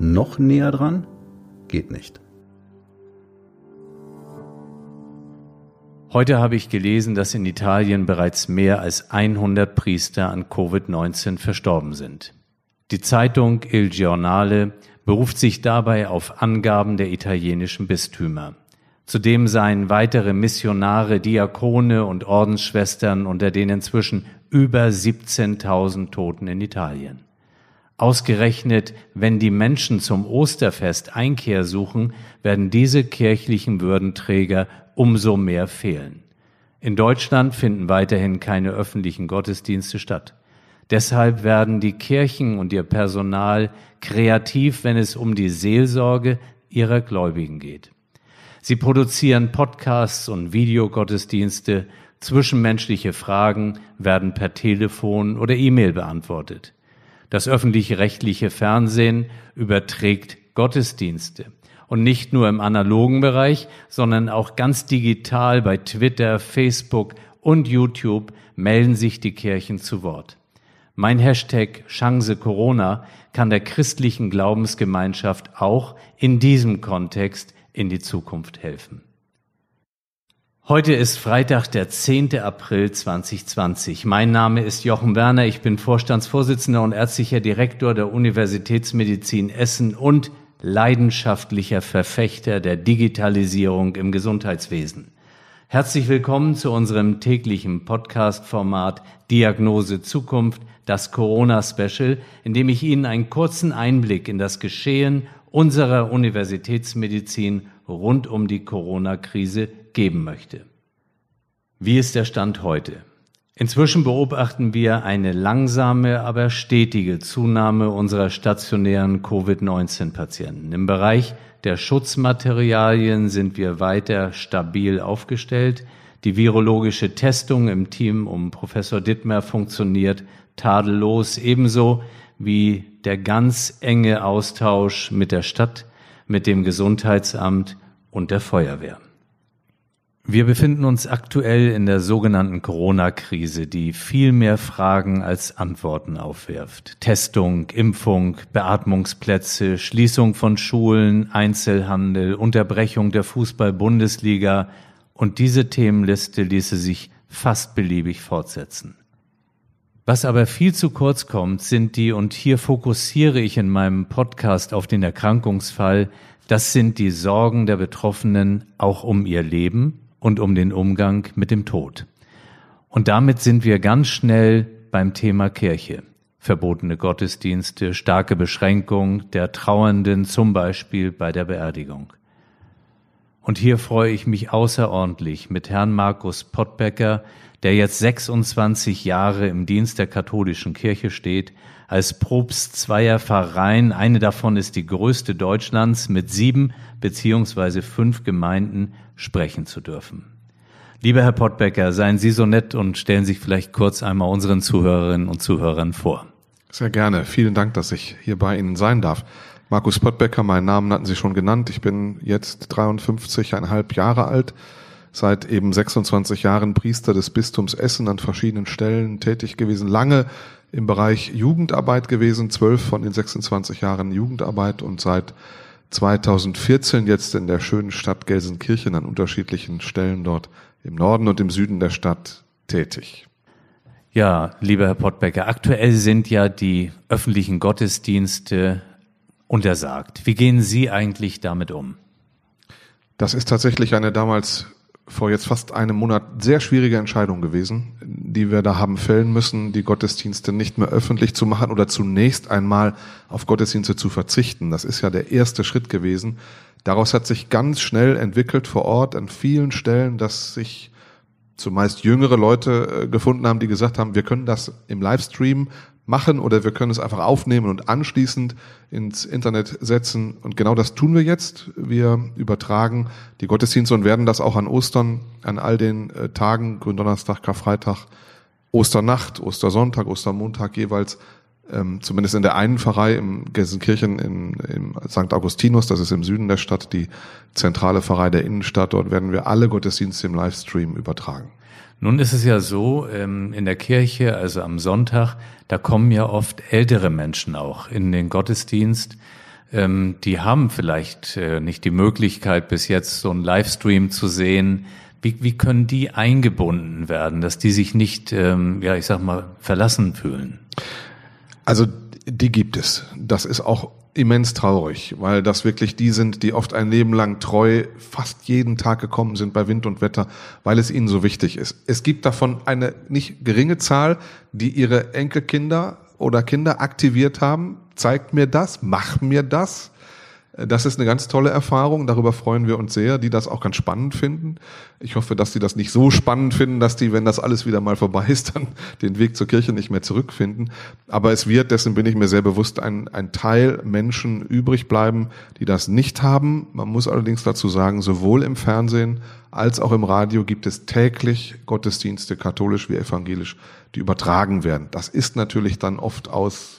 Noch näher dran? Geht nicht. Heute habe ich gelesen, dass in Italien bereits mehr als 100 Priester an Covid-19 verstorben sind. Die Zeitung Il Giornale beruft sich dabei auf Angaben der italienischen Bistümer. Zudem seien weitere Missionare, Diakone und Ordensschwestern unter den inzwischen über 17.000 Toten in Italien. Ausgerechnet, wenn die Menschen zum Osterfest Einkehr suchen, werden diese kirchlichen Würdenträger umso mehr fehlen. In Deutschland finden weiterhin keine öffentlichen Gottesdienste statt. Deshalb werden die Kirchen und ihr Personal kreativ, wenn es um die Seelsorge ihrer Gläubigen geht. Sie produzieren Podcasts und Videogottesdienste, zwischenmenschliche Fragen werden per Telefon oder E-Mail beantwortet. Das öffentliche rechtliche Fernsehen überträgt Gottesdienste. Und nicht nur im analogen Bereich, sondern auch ganz digital bei Twitter, Facebook und YouTube melden sich die Kirchen zu Wort. Mein Hashtag Chance Corona kann der christlichen Glaubensgemeinschaft auch in diesem Kontext in die Zukunft helfen. Heute ist Freitag, der 10. April 2020. Mein Name ist Jochen Werner. Ich bin Vorstandsvorsitzender und ärztlicher Direktor der Universitätsmedizin Essen und leidenschaftlicher Verfechter der Digitalisierung im Gesundheitswesen. Herzlich willkommen zu unserem täglichen Podcast-Format Diagnose Zukunft, das Corona-Special, in dem ich Ihnen einen kurzen Einblick in das Geschehen unserer Universitätsmedizin rund um die Corona-Krise geben möchte. Wie ist der Stand heute? Inzwischen beobachten wir eine langsame, aber stetige Zunahme unserer stationären Covid-19-Patienten. Im Bereich der Schutzmaterialien sind wir weiter stabil aufgestellt. Die virologische Testung im Team um Professor Dittmer funktioniert tadellos, ebenso wie der ganz enge Austausch mit der Stadt, mit dem Gesundheitsamt und der Feuerwehr. Wir befinden uns aktuell in der sogenannten Corona-Krise, die viel mehr Fragen als Antworten aufwirft. Testung, Impfung, Beatmungsplätze, Schließung von Schulen, Einzelhandel, Unterbrechung der Fußball-Bundesliga und diese Themenliste ließe sich fast beliebig fortsetzen. Was aber viel zu kurz kommt, sind die, und hier fokussiere ich in meinem Podcast auf den Erkrankungsfall, das sind die Sorgen der Betroffenen auch um ihr Leben und um den Umgang mit dem Tod. Und damit sind wir ganz schnell beim Thema Kirche. Verbotene Gottesdienste, starke Beschränkung der Trauernden, zum Beispiel bei der Beerdigung. Und hier freue ich mich außerordentlich mit Herrn Markus Pottbecker, der jetzt 26 Jahre im Dienst der katholischen Kirche steht, als Propst zweier Pfarreien, eine davon ist die größte Deutschlands, mit sieben beziehungsweise fünf Gemeinden sprechen zu dürfen. Lieber Herr Pottbecker, seien Sie so nett und stellen sich vielleicht kurz einmal unseren Zuhörerinnen und Zuhörern vor. Sehr gerne. Vielen Dank, dass ich hier bei Ihnen sein darf. Markus Pottbecker, meinen Namen hatten Sie schon genannt. Ich bin jetzt 53,5 Jahre alt, seit eben 26 Jahren Priester des Bistums Essen an verschiedenen Stellen tätig gewesen, lange im Bereich Jugendarbeit gewesen, zwölf von den 26 Jahren Jugendarbeit und seit 2014 jetzt in der schönen Stadt Gelsenkirchen an unterschiedlichen Stellen dort im Norden und im Süden der Stadt tätig. Ja, lieber Herr Pottbecker, aktuell sind ja die öffentlichen Gottesdienste untersagt. Wie gehen Sie eigentlich damit um? Das ist tatsächlich eine damals vor jetzt fast einem Monat sehr schwierige Entscheidung gewesen, die wir da haben fällen müssen, die Gottesdienste nicht mehr öffentlich zu machen oder zunächst einmal auf Gottesdienste zu verzichten. Das ist ja der erste Schritt gewesen. Daraus hat sich ganz schnell entwickelt vor Ort an vielen Stellen, dass sich zumeist jüngere Leute äh, gefunden haben, die gesagt haben, wir können das im Livestream machen oder wir können es einfach aufnehmen und anschließend ins Internet setzen. Und genau das tun wir jetzt. Wir übertragen die Gottesdienste und werden das auch an Ostern, an all den äh, Tagen, Gründonnerstag, Karfreitag, Osternacht, Ostersonntag, Ostermontag jeweils, ähm, zumindest in der einen Pfarrei im Gelsenkirchen in, im St. Augustinus, das ist im Süden der Stadt, die zentrale Pfarrei der Innenstadt. Dort werden wir alle Gottesdienste im Livestream übertragen. Nun ist es ja so, ähm, in der Kirche, also am Sonntag, da kommen ja oft ältere Menschen auch in den Gottesdienst. Ähm, die haben vielleicht äh, nicht die Möglichkeit, bis jetzt so einen Livestream zu sehen. Wie, wie können die eingebunden werden, dass die sich nicht, ähm, ja, ich sag mal, verlassen fühlen? Also die gibt es. Das ist auch immens traurig, weil das wirklich die sind, die oft ein Leben lang treu fast jeden Tag gekommen sind bei Wind und Wetter, weil es ihnen so wichtig ist. Es gibt davon eine nicht geringe Zahl, die ihre Enkelkinder oder Kinder aktiviert haben. Zeigt mir das, mach mir das. Das ist eine ganz tolle Erfahrung. Darüber freuen wir uns sehr, die das auch ganz spannend finden. Ich hoffe, dass die das nicht so spannend finden, dass die, wenn das alles wieder mal vorbei ist, dann den Weg zur Kirche nicht mehr zurückfinden. Aber es wird, dessen bin ich mir sehr bewusst, ein, ein Teil Menschen übrig bleiben, die das nicht haben. Man muss allerdings dazu sagen, sowohl im Fernsehen als auch im Radio gibt es täglich Gottesdienste, katholisch wie evangelisch, die übertragen werden. Das ist natürlich dann oft aus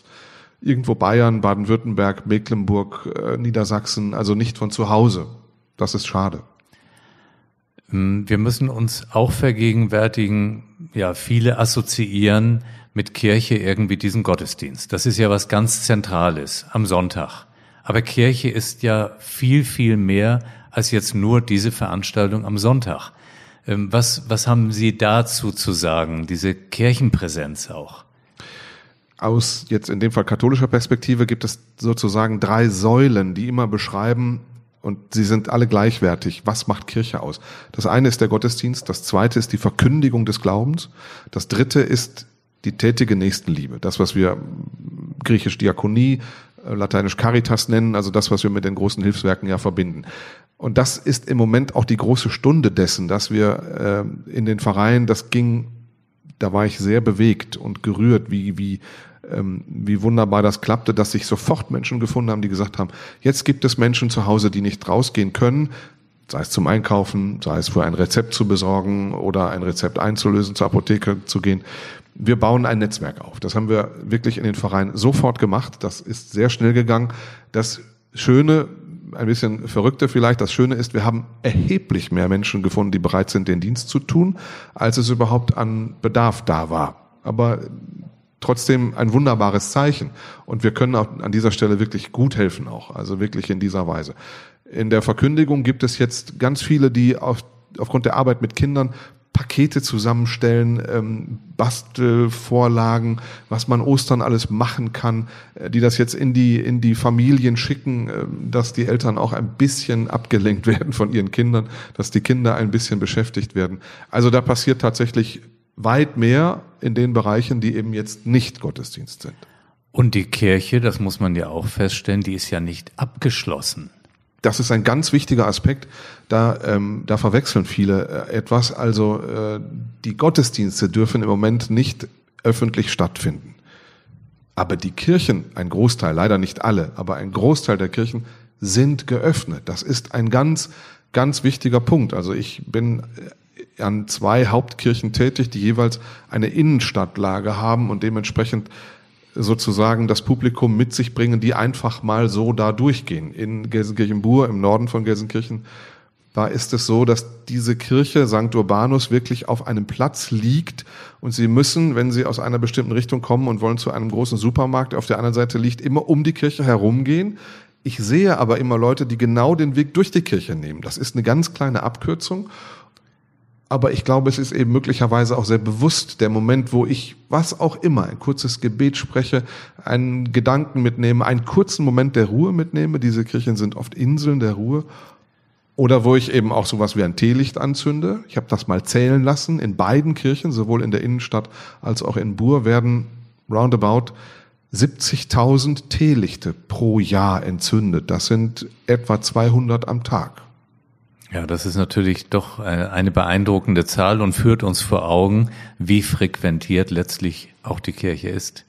irgendwo Bayern, Baden-Württemberg, Mecklenburg, äh, Niedersachsen, also nicht von zu Hause. Das ist schade. Ähm, wir müssen uns auch vergegenwärtigen, ja, viele assoziieren mit Kirche irgendwie diesen Gottesdienst. Das ist ja was ganz Zentrales am Sonntag. Aber Kirche ist ja viel, viel mehr als jetzt nur diese Veranstaltung am Sonntag. Ähm, was, was haben Sie dazu zu sagen, diese Kirchenpräsenz auch? Aus jetzt in dem Fall katholischer Perspektive gibt es sozusagen drei Säulen, die immer beschreiben, und sie sind alle gleichwertig. Was macht Kirche aus? Das eine ist der Gottesdienst, das zweite ist die Verkündigung des Glaubens, das dritte ist die tätige Nächstenliebe, das, was wir griechisch Diakonie, äh, lateinisch Caritas nennen, also das, was wir mit den großen Hilfswerken ja verbinden. Und das ist im Moment auch die große Stunde dessen, dass wir äh, in den Vereinen, das ging, da war ich sehr bewegt und gerührt, wie, wie ähm, wie wunderbar das klappte, dass sich sofort Menschen gefunden haben, die gesagt haben, jetzt gibt es Menschen zu Hause, die nicht rausgehen können, sei es zum Einkaufen, sei es für ein Rezept zu besorgen oder ein Rezept einzulösen, zur Apotheke zu gehen. Wir bauen ein Netzwerk auf. Das haben wir wirklich in den Vereinen sofort gemacht. Das ist sehr schnell gegangen. Das Schöne, ein bisschen verrückte vielleicht, das Schöne ist, wir haben erheblich mehr Menschen gefunden, die bereit sind, den Dienst zu tun, als es überhaupt an Bedarf da war. Aber trotzdem ein wunderbares Zeichen. Und wir können auch an dieser Stelle wirklich gut helfen auch, also wirklich in dieser Weise. In der Verkündigung gibt es jetzt ganz viele, die auf, aufgrund der Arbeit mit Kindern Pakete zusammenstellen, ähm, Bastelvorlagen, was man Ostern alles machen kann, äh, die das jetzt in die, in die Familien schicken, äh, dass die Eltern auch ein bisschen abgelenkt werden von ihren Kindern, dass die Kinder ein bisschen beschäftigt werden. Also da passiert tatsächlich weit mehr in den Bereichen, die eben jetzt nicht Gottesdienst sind. Und die Kirche, das muss man ja auch feststellen, die ist ja nicht abgeschlossen. Das ist ein ganz wichtiger Aspekt. Da, ähm, da verwechseln viele äh, etwas. Also äh, die Gottesdienste dürfen im Moment nicht öffentlich stattfinden. Aber die Kirchen, ein Großteil, leider nicht alle, aber ein Großteil der Kirchen sind geöffnet. Das ist ein ganz, ganz wichtiger Punkt. Also ich bin an zwei Hauptkirchen tätig, die jeweils eine Innenstadtlage haben und dementsprechend sozusagen das Publikum mit sich bringen, die einfach mal so da durchgehen. In Gelsenkirchen-Bur, im Norden von Gelsenkirchen, da ist es so, dass diese Kirche St. Urbanus wirklich auf einem Platz liegt und Sie müssen, wenn Sie aus einer bestimmten Richtung kommen und wollen zu einem großen Supermarkt, der auf der anderen Seite liegt, immer um die Kirche herumgehen. Ich sehe aber immer Leute, die genau den Weg durch die Kirche nehmen. Das ist eine ganz kleine Abkürzung aber ich glaube, es ist eben möglicherweise auch sehr bewusst der Moment, wo ich was auch immer, ein kurzes Gebet spreche, einen Gedanken mitnehme, einen kurzen Moment der Ruhe mitnehme. Diese Kirchen sind oft Inseln der Ruhe. Oder wo ich eben auch sowas wie ein Teelicht anzünde. Ich habe das mal zählen lassen. In beiden Kirchen, sowohl in der Innenstadt als auch in Bur, werden roundabout 70.000 Teelichte pro Jahr entzündet. Das sind etwa 200 am Tag. Ja, das ist natürlich doch äh, eine beeindruckende Zahl und führt uns vor Augen, wie frequentiert letztlich auch die Kirche ist.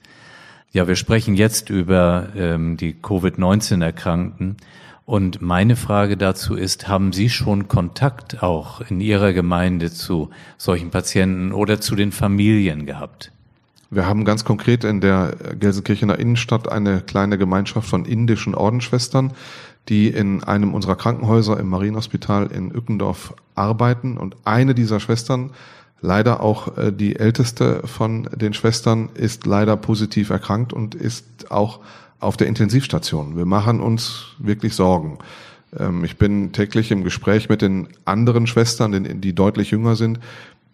Ja, wir sprechen jetzt über ähm, die Covid-19-Erkrankten. Und meine Frage dazu ist, haben Sie schon Kontakt auch in Ihrer Gemeinde zu solchen Patienten oder zu den Familien gehabt? Wir haben ganz konkret in der Gelsenkirchener Innenstadt eine kleine Gemeinschaft von indischen Ordensschwestern, die in einem unserer Krankenhäuser im Marienhospital in Ückendorf arbeiten. Und eine dieser Schwestern Leider auch äh, die älteste von den Schwestern ist leider positiv erkrankt und ist auch auf der Intensivstation. Wir machen uns wirklich Sorgen. Ähm, ich bin täglich im Gespräch mit den anderen Schwestern, die deutlich jünger sind,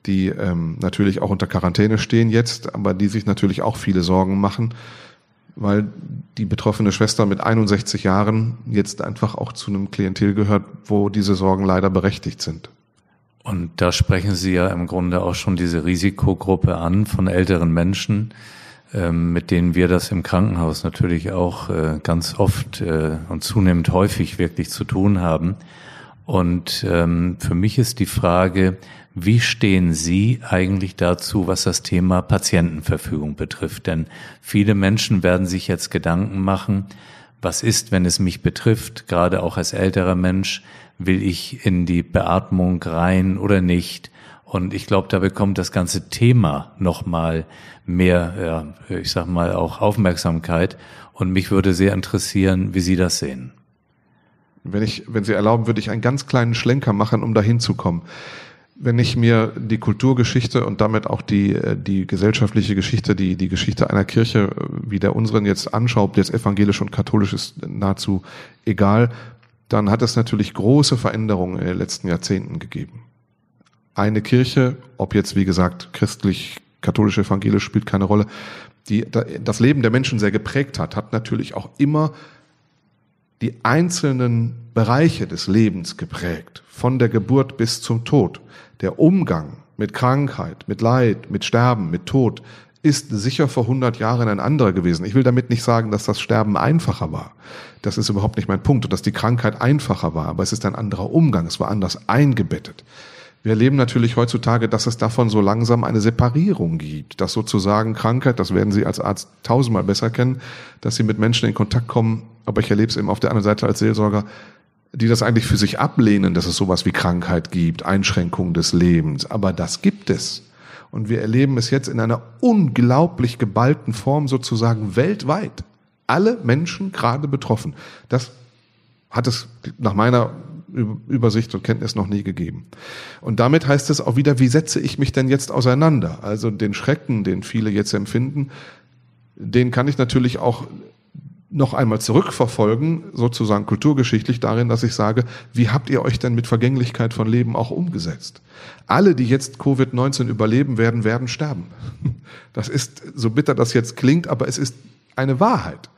die ähm, natürlich auch unter Quarantäne stehen jetzt, aber die sich natürlich auch viele Sorgen machen, weil die betroffene Schwester mit 61 Jahren jetzt einfach auch zu einem Klientel gehört, wo diese Sorgen leider berechtigt sind. Und da sprechen Sie ja im Grunde auch schon diese Risikogruppe an von älteren Menschen, ähm, mit denen wir das im Krankenhaus natürlich auch äh, ganz oft äh, und zunehmend häufig wirklich zu tun haben. Und ähm, für mich ist die Frage, wie stehen Sie eigentlich dazu, was das Thema Patientenverfügung betrifft? Denn viele Menschen werden sich jetzt Gedanken machen, was ist, wenn es mich betrifft, gerade auch als älterer Mensch, will ich in die Beatmung rein oder nicht? Und ich glaube, da bekommt das ganze Thema nochmal mehr, ja, ich sag mal, auch Aufmerksamkeit. Und mich würde sehr interessieren, wie Sie das sehen. Wenn ich, wenn Sie erlauben, würde ich einen ganz kleinen Schlenker machen, um dahin zu kommen. Wenn ich mir die Kulturgeschichte und damit auch die, äh, die gesellschaftliche Geschichte, die, die Geschichte einer Kirche äh, wie der unseren jetzt anschaue, jetzt evangelisch und katholisch ist nahezu egal, dann hat es natürlich große Veränderungen in den letzten Jahrzehnten gegeben. Eine Kirche, ob jetzt wie gesagt christlich, katholisch, evangelisch, spielt keine Rolle, die das Leben der Menschen sehr geprägt hat, hat natürlich auch immer die einzelnen Bereiche des Lebens geprägt, von der Geburt bis zum Tod. Der Umgang mit Krankheit, mit Leid, mit Sterben, mit Tod ist sicher vor 100 Jahren ein anderer gewesen. Ich will damit nicht sagen, dass das Sterben einfacher war. Das ist überhaupt nicht mein Punkt und dass die Krankheit einfacher war, aber es ist ein anderer Umgang, es war anders eingebettet. Wir erleben natürlich heutzutage, dass es davon so langsam eine Separierung gibt, dass sozusagen Krankheit, das werden Sie als Arzt tausendmal besser kennen, dass Sie mit Menschen in Kontakt kommen, aber ich erlebe es eben auf der anderen Seite als Seelsorger, die das eigentlich für sich ablehnen, dass es sowas wie Krankheit gibt, Einschränkung des Lebens. Aber das gibt es. Und wir erleben es jetzt in einer unglaublich geballten Form sozusagen weltweit. Alle Menschen gerade betroffen. Das hat es nach meiner Übersicht und Kenntnis noch nie gegeben. Und damit heißt es auch wieder, wie setze ich mich denn jetzt auseinander? Also den Schrecken, den viele jetzt empfinden, den kann ich natürlich auch noch einmal zurückverfolgen, sozusagen kulturgeschichtlich darin, dass ich sage, wie habt ihr euch denn mit Vergänglichkeit von Leben auch umgesetzt? Alle, die jetzt Covid-19 überleben werden, werden sterben. Das ist, so bitter das jetzt klingt, aber es ist eine Wahrheit.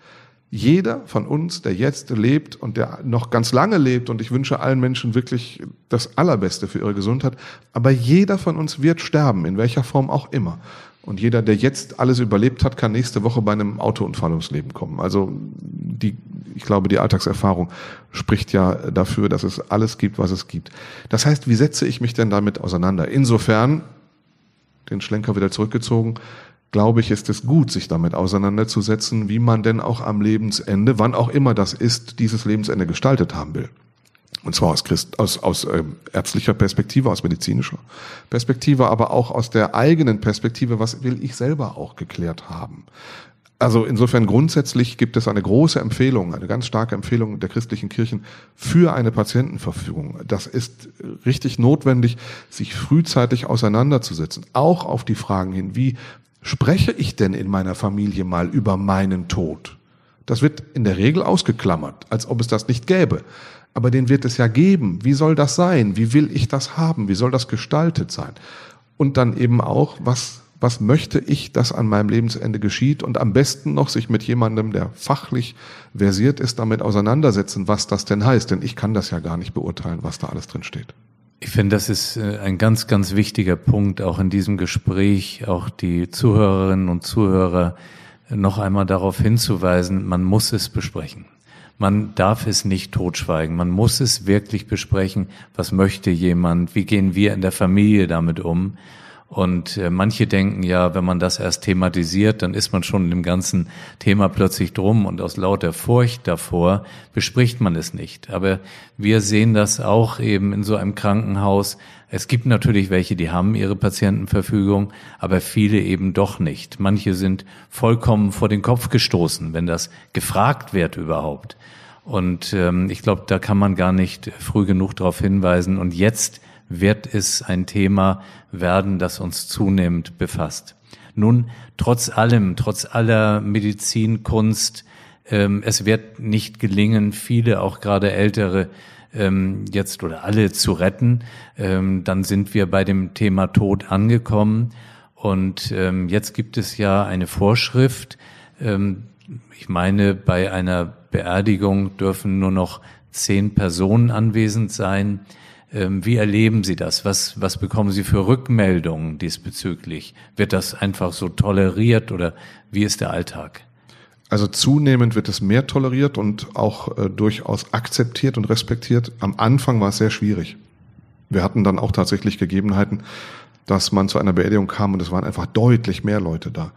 Jeder von uns, der jetzt lebt und der noch ganz lange lebt, und ich wünsche allen Menschen wirklich das Allerbeste für ihre Gesundheit, aber jeder von uns wird sterben, in welcher Form auch immer. Und jeder, der jetzt alles überlebt hat, kann nächste Woche bei einem Autounfall ums Leben kommen. Also die, ich glaube, die Alltagserfahrung spricht ja dafür, dass es alles gibt, was es gibt. Das heißt, wie setze ich mich denn damit auseinander? Insofern, den Schlenker wieder zurückgezogen, glaube ich, ist es gut, sich damit auseinanderzusetzen, wie man denn auch am Lebensende, wann auch immer das ist, dieses Lebensende gestaltet haben will. Und zwar aus, Christ, aus, aus ähm, ärztlicher Perspektive, aus medizinischer Perspektive, aber auch aus der eigenen Perspektive, was will ich selber auch geklärt haben. Also insofern grundsätzlich gibt es eine große Empfehlung, eine ganz starke Empfehlung der christlichen Kirchen für eine Patientenverfügung. Das ist richtig notwendig, sich frühzeitig auseinanderzusetzen, auch auf die Fragen hin, wie spreche ich denn in meiner Familie mal über meinen Tod? Das wird in der Regel ausgeklammert, als ob es das nicht gäbe aber den wird es ja geben. Wie soll das sein? Wie will ich das haben? Wie soll das gestaltet sein? Und dann eben auch, was, was möchte ich, dass an meinem Lebensende geschieht? Und am besten noch sich mit jemandem, der fachlich versiert ist, damit auseinandersetzen, was das denn heißt. Denn ich kann das ja gar nicht beurteilen, was da alles drin steht. Ich finde, das ist äh, ein ganz, ganz wichtiger Punkt, auch in diesem Gespräch, auch die Zuhörerinnen und Zuhörer noch einmal darauf hinzuweisen, man muss es besprechen. Man darf es nicht totschweigen. Man muss es wirklich besprechen. Was möchte jemand? Wie gehen wir in der Familie damit um? Und äh, manche denken ja, wenn man das erst thematisiert, dann ist man schon in dem ganzen Thema plötzlich drum und aus lauter Furcht davor bespricht man es nicht. Aber wir sehen das auch eben in so einem Krankenhaus. Es gibt natürlich welche, die haben ihre Patientenverfügung, aber viele eben doch nicht. Manche sind vollkommen vor den Kopf gestoßen, wenn das gefragt wird überhaupt. Und ähm, ich glaube, da kann man gar nicht früh genug darauf hinweisen. Und jetzt wird es ein Thema werden, das uns zunehmend befasst. Nun, trotz allem, trotz aller Medizinkunst, ähm, es wird nicht gelingen, viele, auch gerade ältere, ähm, jetzt oder alle zu retten. Ähm, dann sind wir bei dem Thema Tod angekommen. Und ähm, jetzt gibt es ja eine Vorschrift. Ähm, ich meine, bei einer Beerdigung dürfen nur noch zehn Personen anwesend sein. Ähm, wie erleben Sie das? Was, was bekommen Sie für Rückmeldungen diesbezüglich? Wird das einfach so toleriert oder wie ist der Alltag? Also zunehmend wird es mehr toleriert und auch äh, durchaus akzeptiert und respektiert. Am Anfang war es sehr schwierig. Wir hatten dann auch tatsächlich Gegebenheiten, dass man zu einer Beerdigung kam und es waren einfach deutlich mehr Leute da.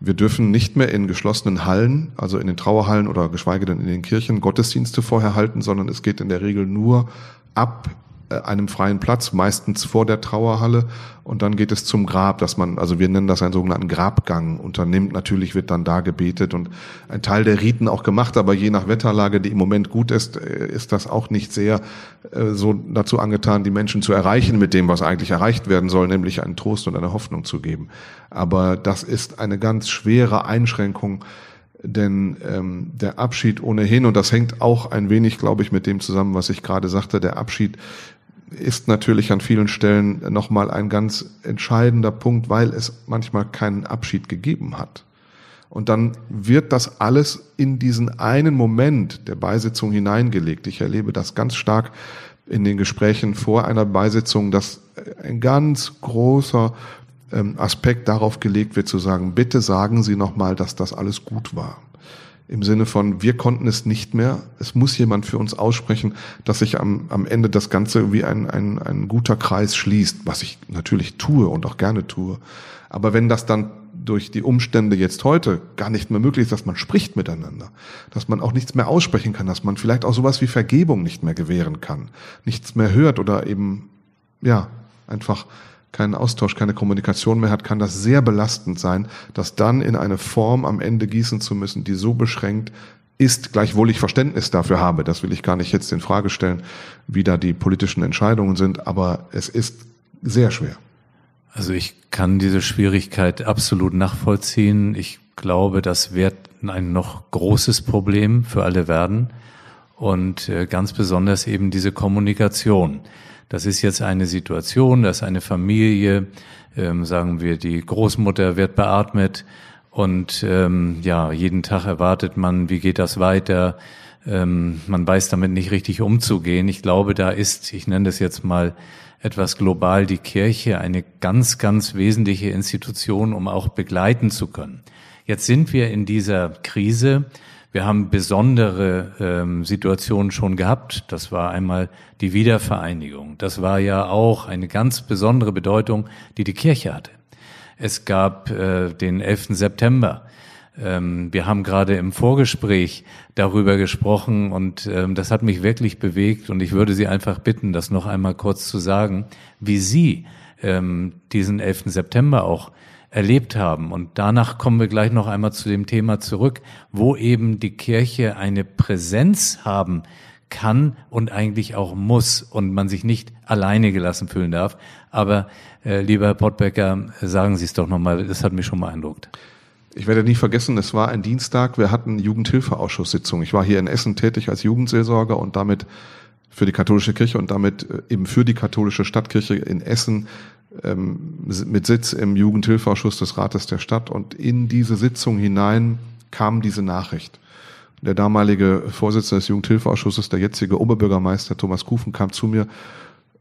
Wir dürfen nicht mehr in geschlossenen Hallen, also in den Trauerhallen oder geschweige denn in den Kirchen, Gottesdienste vorher halten, sondern es geht in der Regel nur ab einem freien Platz, meistens vor der Trauerhalle. Und dann geht es zum Grab, dass man, also wir nennen das einen sogenannten Grabgang unternimmt. Natürlich wird dann da gebetet und ein Teil der Riten auch gemacht, aber je nach Wetterlage, die im Moment gut ist, äh, ist das auch nicht sehr äh, so dazu angetan, die Menschen zu erreichen mit dem, was eigentlich erreicht werden soll, nämlich einen Trost und eine Hoffnung zu geben. Aber das ist eine ganz schwere Einschränkung, denn ähm, der Abschied ohnehin, und das hängt auch ein wenig, glaube ich, mit dem zusammen, was ich gerade sagte, der Abschied ist natürlich an vielen Stellen nochmal ein ganz entscheidender Punkt, weil es manchmal keinen Abschied gegeben hat. Und dann wird das alles in diesen einen Moment der Beisetzung hineingelegt. Ich erlebe das ganz stark in den Gesprächen vor einer Beisetzung, dass ein ganz großer ähm, Aspekt darauf gelegt wird zu sagen, bitte sagen Sie nochmal, dass das alles gut war im Sinne von, wir konnten es nicht mehr. Es muss jemand für uns aussprechen, dass sich am, am Ende das Ganze wie ein, ein, ein guter Kreis schließt, was ich natürlich tue und auch gerne tue. Aber wenn das dann durch die Umstände jetzt heute gar nicht mehr möglich ist, dass man spricht miteinander, dass man auch nichts mehr aussprechen kann, dass man vielleicht auch sowas wie Vergebung nicht mehr gewähren kann, nichts mehr hört oder eben, ja, einfach keinen Austausch, keine Kommunikation mehr hat, kann das sehr belastend sein, das dann in eine Form am Ende gießen zu müssen, die so beschränkt ist, gleichwohl ich Verständnis dafür habe. Das will ich gar nicht jetzt in Frage stellen, wie da die politischen Entscheidungen sind, aber es ist sehr schwer. Also ich kann diese Schwierigkeit absolut nachvollziehen. Ich glaube, das wird ein noch großes Problem für alle werden und äh, ganz besonders eben diese Kommunikation. Das ist jetzt eine Situation, dass eine Familie, ähm, sagen wir, die Großmutter wird beatmet und ähm, ja, jeden Tag erwartet man, wie geht das weiter? Ähm, man weiß damit nicht richtig umzugehen. Ich glaube, da ist, ich nenne das jetzt mal etwas global, die Kirche eine ganz, ganz wesentliche Institution, um auch begleiten zu können. Jetzt sind wir in dieser Krise wir haben besondere ähm, Situationen schon gehabt. Das war einmal die Wiedervereinigung. Das war ja auch eine ganz besondere Bedeutung, die die Kirche hatte. Es gab äh, den 11. September. Ähm, wir haben gerade im Vorgespräch darüber gesprochen und ähm, das hat mich wirklich bewegt und ich würde Sie einfach bitten, das noch einmal kurz zu sagen, wie Sie ähm, diesen 11. September auch erlebt haben. Und danach kommen wir gleich noch einmal zu dem Thema zurück, wo eben die Kirche eine Präsenz haben kann und eigentlich auch muss und man sich nicht alleine gelassen fühlen darf. Aber äh, lieber Herr Pottbecker, sagen Sie es doch nochmal, das hat mich schon beeindruckt. Ich werde nie vergessen, es war ein Dienstag, wir hatten Jugendhilfeausschusssitzung. Ich war hier in Essen tätig als Jugendseelsorger und damit für die katholische Kirche und damit äh, eben für die katholische Stadtkirche in Essen mit Sitz im Jugendhilfeausschuss des Rates der Stadt. Und in diese Sitzung hinein kam diese Nachricht. Der damalige Vorsitzende des Jugendhilfeausschusses, der jetzige Oberbürgermeister Thomas Kufen, kam zu mir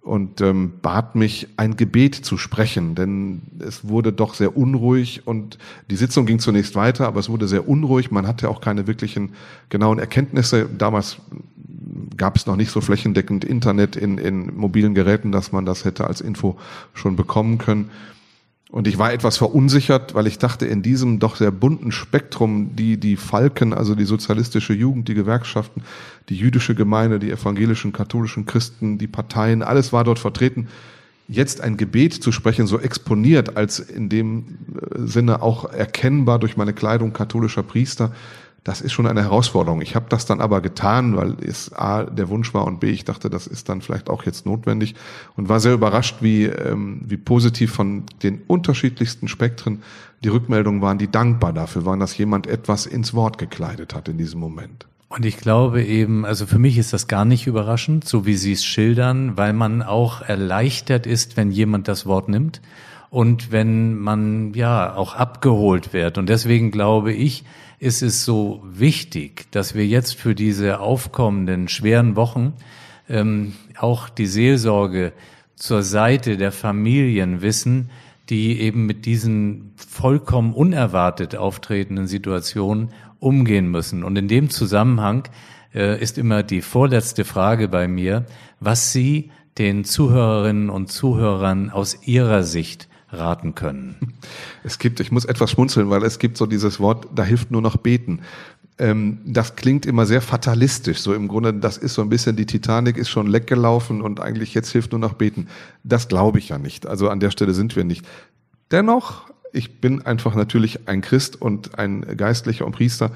und ähm, bat mich, ein Gebet zu sprechen, denn es wurde doch sehr unruhig und die Sitzung ging zunächst weiter, aber es wurde sehr unruhig. Man hatte auch keine wirklichen genauen Erkenntnisse. Damals gab es noch nicht so flächendeckend Internet in, in mobilen Geräten, dass man das hätte als Info schon bekommen können. Und ich war etwas verunsichert, weil ich dachte, in diesem doch sehr bunten Spektrum, die, die Falken, also die sozialistische Jugend, die Gewerkschaften, die jüdische Gemeinde, die evangelischen, katholischen Christen, die Parteien, alles war dort vertreten. Jetzt ein Gebet zu sprechen, so exponiert als in dem äh, Sinne auch erkennbar durch meine Kleidung katholischer Priester, das ist schon eine Herausforderung. Ich habe das dann aber getan, weil es A, der Wunsch war und B, ich dachte, das ist dann vielleicht auch jetzt notwendig und war sehr überrascht, wie, ähm, wie positiv von den unterschiedlichsten Spektren die Rückmeldungen waren, die dankbar dafür waren, dass jemand etwas ins Wort gekleidet hat in diesem Moment. Und ich glaube eben, also für mich ist das gar nicht überraschend, so wie Sie es schildern, weil man auch erleichtert ist, wenn jemand das Wort nimmt und wenn man ja auch abgeholt wird. Und deswegen glaube ich, ist es so wichtig, dass wir jetzt für diese aufkommenden schweren Wochen ähm, auch die Seelsorge zur Seite der Familien wissen, die eben mit diesen vollkommen unerwartet auftretenden Situationen umgehen müssen. Und in dem Zusammenhang äh, ist immer die vorletzte Frage bei mir, was Sie den Zuhörerinnen und Zuhörern aus Ihrer Sicht raten können? Es gibt, ich muss etwas schmunzeln, weil es gibt so dieses Wort, da hilft nur noch beten. Ähm, das klingt immer sehr fatalistisch. So im Grunde, das ist so ein bisschen, die Titanic ist schon leckgelaufen und eigentlich jetzt hilft nur noch beten. Das glaube ich ja nicht. Also an der Stelle sind wir nicht. Dennoch, ich bin einfach natürlich ein Christ und ein Geistlicher und Priester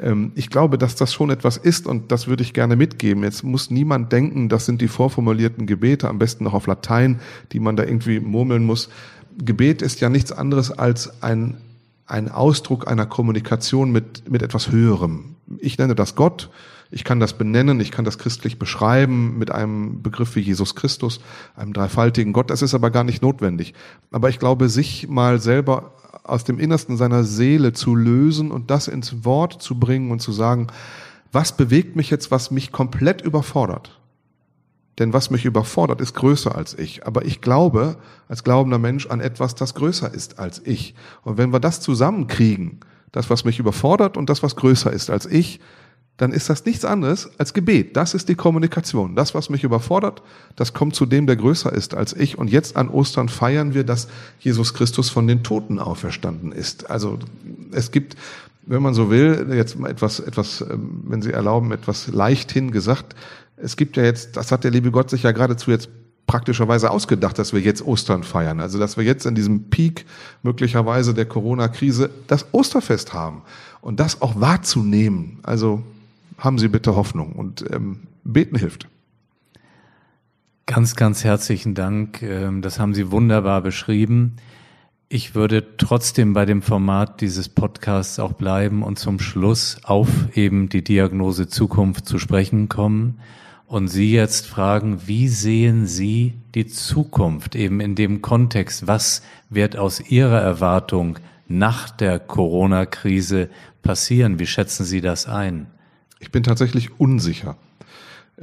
ähm, ich glaube, dass das schon etwas ist und das würde ich gerne mitgeben. Jetzt muss niemand denken, das sind die vorformulierten Gebete, am besten noch auf Latein, die man da irgendwie murmeln muss. Gebet ist ja nichts anderes als ein, ein Ausdruck einer Kommunikation mit, mit etwas Höherem. Ich nenne das Gott. Ich kann das benennen, ich kann das christlich beschreiben mit einem Begriff wie Jesus Christus, einem dreifaltigen Gott. Das ist aber gar nicht notwendig. Aber ich glaube, sich mal selber aus dem Innersten seiner Seele zu lösen und das ins Wort zu bringen und zu sagen, was bewegt mich jetzt, was mich komplett überfordert? Denn was mich überfordert, ist größer als ich. Aber ich glaube als glaubender Mensch an etwas, das größer ist als ich. Und wenn wir das zusammenkriegen, das, was mich überfordert und das, was größer ist als ich, dann ist das nichts anderes als Gebet. Das ist die Kommunikation. Das, was mich überfordert, das kommt zu dem, der größer ist als ich. Und jetzt an Ostern feiern wir, dass Jesus Christus von den Toten auferstanden ist. Also es gibt, wenn man so will, jetzt mal etwas, etwas, ähm, wenn Sie erlauben, etwas leichthin gesagt, es gibt ja jetzt, das hat der liebe Gott sich ja geradezu jetzt praktischerweise ausgedacht, dass wir jetzt Ostern feiern. Also dass wir jetzt in diesem Peak möglicherweise der Corona-Krise das Osterfest haben. Und das auch wahrzunehmen. Also haben Sie bitte Hoffnung und ähm, beten hilft. Ganz, ganz herzlichen Dank. Ähm, das haben Sie wunderbar beschrieben. Ich würde trotzdem bei dem Format dieses Podcasts auch bleiben und zum Schluss auf eben die Diagnose Zukunft zu sprechen kommen und Sie jetzt fragen, wie sehen Sie die Zukunft eben in dem Kontext? Was wird aus Ihrer Erwartung nach der Corona-Krise passieren? Wie schätzen Sie das ein? Ich bin tatsächlich unsicher.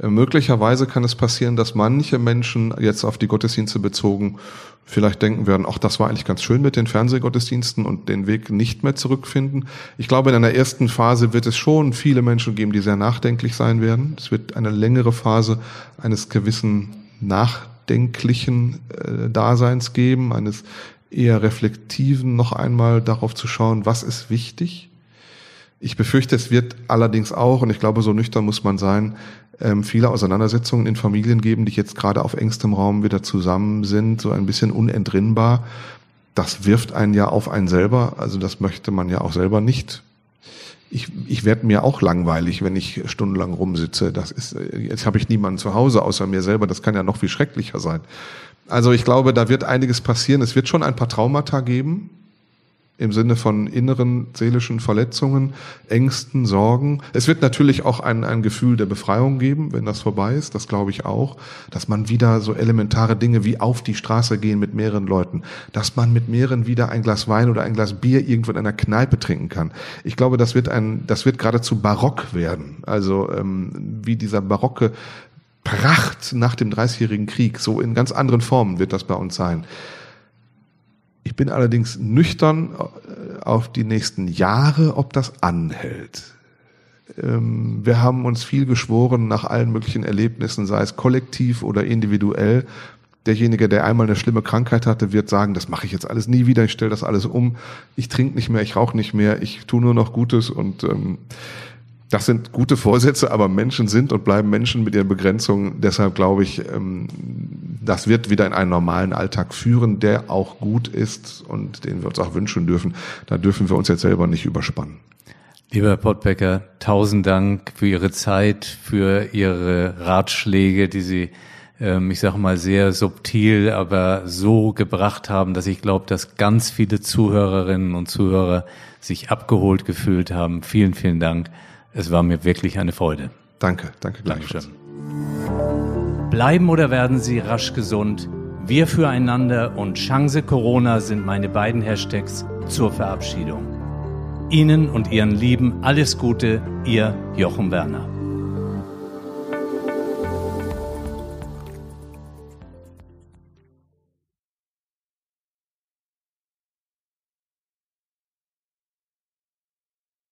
Äh, möglicherweise kann es passieren, dass manche Menschen jetzt auf die Gottesdienste bezogen vielleicht denken werden, ach, das war eigentlich ganz schön mit den Fernsehgottesdiensten und den Weg nicht mehr zurückfinden. Ich glaube, in einer ersten Phase wird es schon viele Menschen geben, die sehr nachdenklich sein werden. Es wird eine längere Phase eines gewissen nachdenklichen äh, Daseins geben, eines eher reflektiven, noch einmal darauf zu schauen, was ist wichtig. Ich befürchte, es wird allerdings auch, und ich glaube, so nüchtern muss man sein, ähm, viele Auseinandersetzungen in Familien geben, die jetzt gerade auf engstem Raum wieder zusammen sind, so ein bisschen unentrinnbar. Das wirft einen ja auf einen selber, also das möchte man ja auch selber nicht. Ich, ich werde mir auch langweilig, wenn ich stundenlang rumsitze. Das ist, jetzt habe ich niemanden zu Hause außer mir selber. Das kann ja noch viel schrecklicher sein. Also ich glaube, da wird einiges passieren. Es wird schon ein paar Traumata geben, im Sinne von inneren seelischen Verletzungen, Ängsten, Sorgen. Es wird natürlich auch ein, ein Gefühl der Befreiung geben, wenn das vorbei ist, das glaube ich auch, dass man wieder so elementare Dinge wie auf die Straße gehen mit mehreren Leuten, dass man mit mehreren wieder ein Glas Wein oder ein Glas Bier irgendwo in einer Kneipe trinken kann. Ich glaube, das wird ein, das wird geradezu barock werden. Also ähm, wie dieser barocke Pracht nach dem Dreißigjährigen Krieg, so in ganz anderen Formen wird das bei uns sein. Ich bin allerdings nüchtern äh, auf die nächsten Jahre, ob das anhält. Ähm, wir haben uns viel geschworen nach allen möglichen Erlebnissen, sei es kollektiv oder individuell, Derjenige, der einmal eine schlimme Krankheit hatte, wird sagen, das mache ich jetzt alles nie wieder, ich stelle das alles um, ich trinke nicht mehr, ich rauche nicht mehr, ich tue nur noch Gutes und ähm, das sind gute Vorsätze, aber Menschen sind und bleiben Menschen mit ihren Begrenzungen. Deshalb glaube ich, ähm, das wird wieder in einen normalen Alltag führen, der auch gut ist und den wir uns auch wünschen dürfen. Da dürfen wir uns jetzt selber nicht überspannen. Lieber Herr Pottbecker, tausend Dank für Ihre Zeit, für Ihre Ratschläge, die Sie, ähm, ich sage mal, sehr subtil, aber so gebracht haben, dass ich glaube, dass ganz viele Zuhörerinnen und Zuhörer sich abgeholt gefühlt haben. Vielen, vielen Dank. Es war mir wirklich eine Freude. Danke, danke gleichfalls. Bleiben oder werden Sie rasch gesund? Wir füreinander und Chance Corona sind meine beiden Hashtags zur Verabschiedung. Ihnen und Ihren Lieben alles Gute, Ihr Jochen Werner.